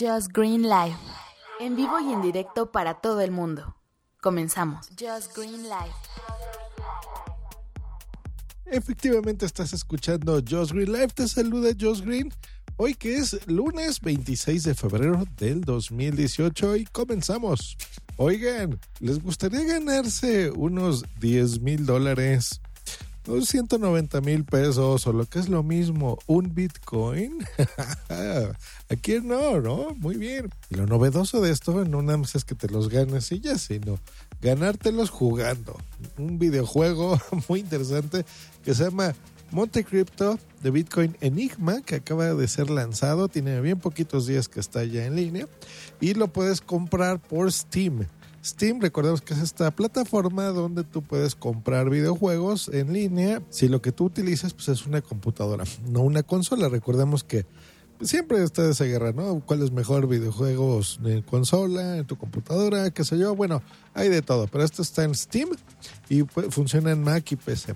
Just Green Live. En vivo y en directo para todo el mundo. Comenzamos. Just Green Live. Efectivamente estás escuchando Josh Green Live. Te saluda Josh Green. Hoy que es lunes 26 de febrero del 2018 y comenzamos. Oigan, ¿les gustaría ganarse unos 10 mil dólares? Unos 190 mil pesos o lo que es lo mismo, un Bitcoin. ¿A quién no, no? Muy bien. Y lo novedoso de esto no nada más es que te los ganes y ya, sino ganártelos jugando. Un videojuego muy interesante que se llama Monte Crypto de Bitcoin Enigma, que acaba de ser lanzado. Tiene bien poquitos días que está ya en línea. Y lo puedes comprar por Steam. Steam, recordemos que es esta plataforma donde tú puedes comprar videojuegos en línea si lo que tú utilizas pues, es una computadora, no una consola. Recordemos que siempre está esa guerra, ¿no? ¿Cuál es mejor videojuegos en consola, en tu computadora, qué sé yo? Bueno, hay de todo, pero esto está en Steam y funciona en Mac y PC.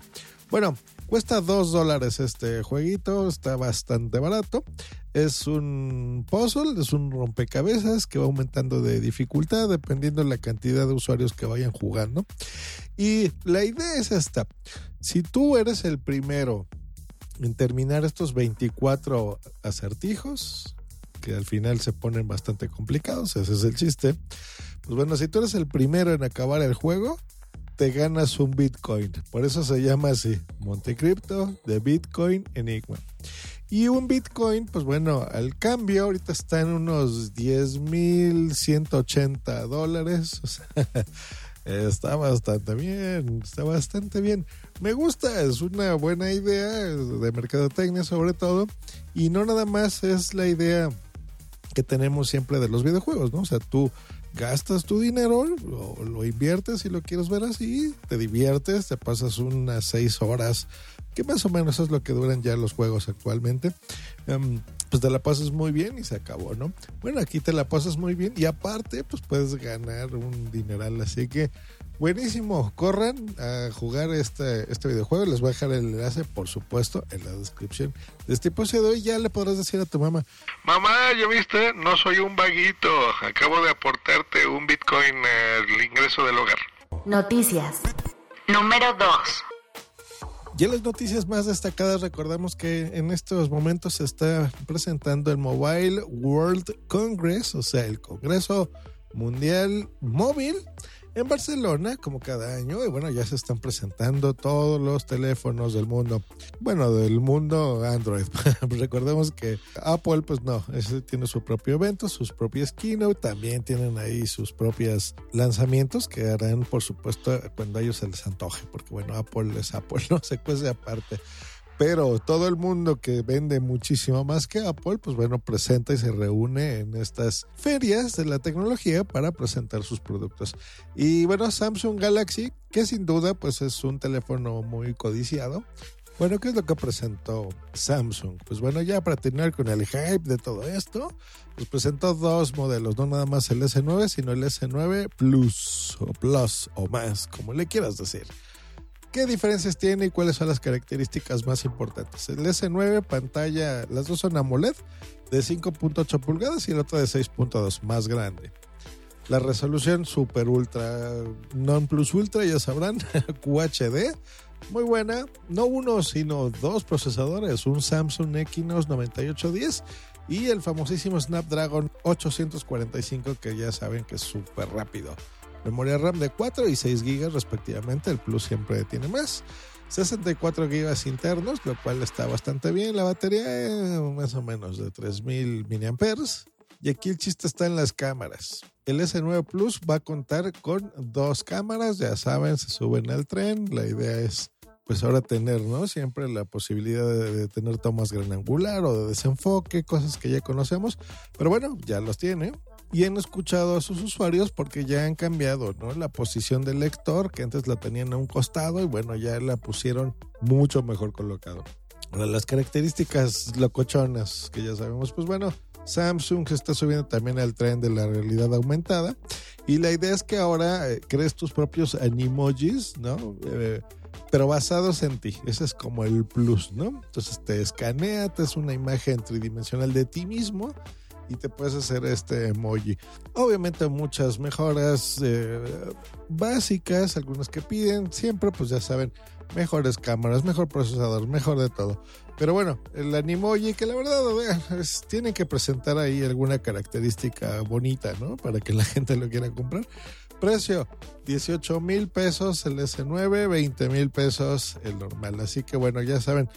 Bueno, cuesta 2 dólares este jueguito, está bastante barato. Es un puzzle, es un rompecabezas que va aumentando de dificultad dependiendo de la cantidad de usuarios que vayan jugando. Y la idea es esta. Si tú eres el primero en terminar estos 24 acertijos, que al final se ponen bastante complicados, ese es el chiste. Pues bueno, si tú eres el primero en acabar el juego, te ganas un Bitcoin. Por eso se llama así, Montecripto de Bitcoin Enigma. Y un Bitcoin, pues bueno, al cambio ahorita está en unos 10.180 dólares. O sea, está bastante bien, está bastante bien. Me gusta, es una buena idea de mercadotecnia sobre todo. Y no nada más es la idea que tenemos siempre de los videojuegos, ¿no? O sea, tú gastas tu dinero, lo, lo, inviertes si lo quieres ver así, te diviertes, te pasas unas seis horas, que más o menos es lo que duran ya los juegos actualmente. Um, pues te la pasas muy bien y se acabó, ¿no? Bueno, aquí te la pasas muy bien y aparte, pues puedes ganar un dineral, así que buenísimo, corran a jugar este, este videojuego, les voy a dejar el enlace, por supuesto, en la descripción de este episodio y ya le podrás decir a tu mamá. Mamá, ¿ya viste? No soy un vaguito, acabo de aportarte un Bitcoin al ingreso del hogar. Noticias. Número 2. Y en las noticias más destacadas recordamos que en estos momentos se está presentando el Mobile World Congress, o sea, el Congreso Mundial Móvil en Barcelona, como cada año, y bueno, ya se están presentando todos los teléfonos del mundo. Bueno, del mundo Android. Recordemos que Apple, pues no, ese tiene su propio evento, sus propias keynote, también tienen ahí sus propios lanzamientos que harán, por supuesto, cuando a ellos se les antoje, porque bueno, Apple es Apple, no se cuece aparte pero todo el mundo que vende muchísimo más que Apple, pues bueno, presenta y se reúne en estas ferias de la tecnología para presentar sus productos. Y bueno, Samsung Galaxy, que sin duda pues es un teléfono muy codiciado. Bueno, ¿qué es lo que presentó Samsung? Pues bueno, ya para terminar con el hype de todo esto, pues presentó dos modelos, no nada más el S9, sino el S9 Plus o Plus o más, como le quieras decir. ¿Qué diferencias tiene y cuáles son las características más importantes? El S9 pantalla, las dos son AMOLED de 5.8 pulgadas y el otro de 6.2, más grande. La resolución super ultra, non plus ultra, ya sabrán, QHD, muy buena. No uno, sino dos procesadores, un Samsung Exynos 9810 y el famosísimo Snapdragon 845 que ya saben que es súper rápido memoria RAM de 4 y 6 GB respectivamente, el Plus siempre tiene más. 64 GB internos, lo cual está bastante bien. La batería es más o menos de 3000 mAh. Y aquí el chiste está en las cámaras. El S9 Plus va a contar con dos cámaras, ya saben, se suben al tren. La idea es pues ahora tener, ¿no? Siempre la posibilidad de, de, tener tomas gran angular o de desenfoque, cosas que ya conocemos, pero bueno, ya los tiene. Y han escuchado a sus usuarios porque ya han cambiado, ¿no? La posición del lector, que antes la tenían a un costado y bueno, ya la pusieron mucho mejor colocado. Ahora, las características locochonas que ya sabemos, pues bueno, Samsung se está subiendo también al tren de la realidad aumentada. Y la idea es que ahora eh, crees tus propios animojis, ¿no? Eh, pero basados en ti. Ese es como el plus, ¿no? Entonces te escanea, te es una imagen tridimensional de ti mismo y te puedes hacer este emoji. Obviamente muchas mejoras eh, básicas, algunas que piden, siempre pues ya saben, mejores cámaras, mejor procesador, mejor de todo. Pero bueno, el Animoji, que la verdad es, tienen que presentar ahí alguna característica bonita, ¿no? Para que la gente lo quiera comprar. Precio, 18 mil pesos el S9, 20 mil pesos el normal. Así que bueno, ya saben,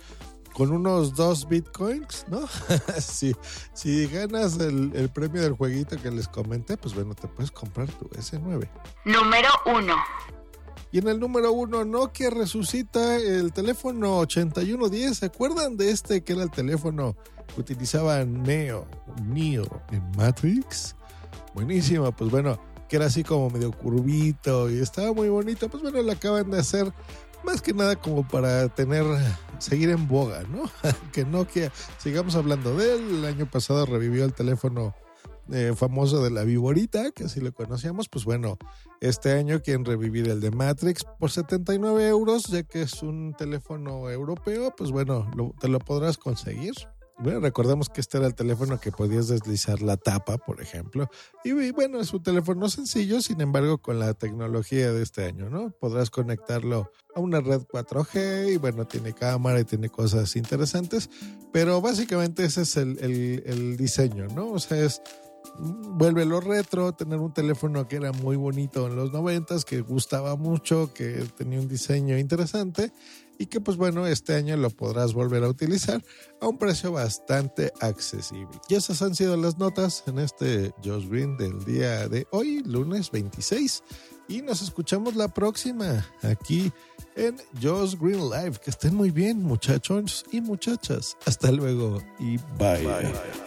con unos dos bitcoins, ¿no? si, si ganas el, el, premio del jueguito que les comenté, pues bueno, te puedes comprar tu S9. Número 1. Y en el número uno, Nokia resucita el teléfono 8110. ¿Se acuerdan de este que era el teléfono que utilizaba Neo, Neo en Matrix? Buenísimo, pues bueno, que era así como medio curvito y estaba muy bonito. Pues bueno, lo acaban de hacer más que nada como para tener, seguir en boga, ¿no? que Nokia, sigamos hablando de él. El año pasado revivió el teléfono eh, famoso de la Viborita, que así lo conocíamos, pues bueno, este año quieren revivir el de Matrix por 79 euros, ya que es un teléfono europeo, pues bueno, lo, te lo podrás conseguir. Bueno, recordemos que este era el teléfono que podías deslizar la tapa, por ejemplo. Y, bueno, es un teléfono sencillo, sin embargo, con la tecnología de este año, ¿no? Podrás conectarlo a una red 4G y bueno, tiene cámara y tiene cosas interesantes, pero básicamente ese es el, el diseño, ¿no? O sea, es vuelve lo retro, tener un teléfono que era muy bonito en los noventas, que gustaba mucho, que tenía un diseño interesante y que pues bueno, este año lo podrás volver a utilizar a un precio bastante accesible. Y esas han sido las notas en este Josh Green del día de hoy, lunes 26. Y nos escuchamos la próxima aquí en Josh Green Live. Que estén muy bien, muchachos y muchachas. Hasta luego y bye.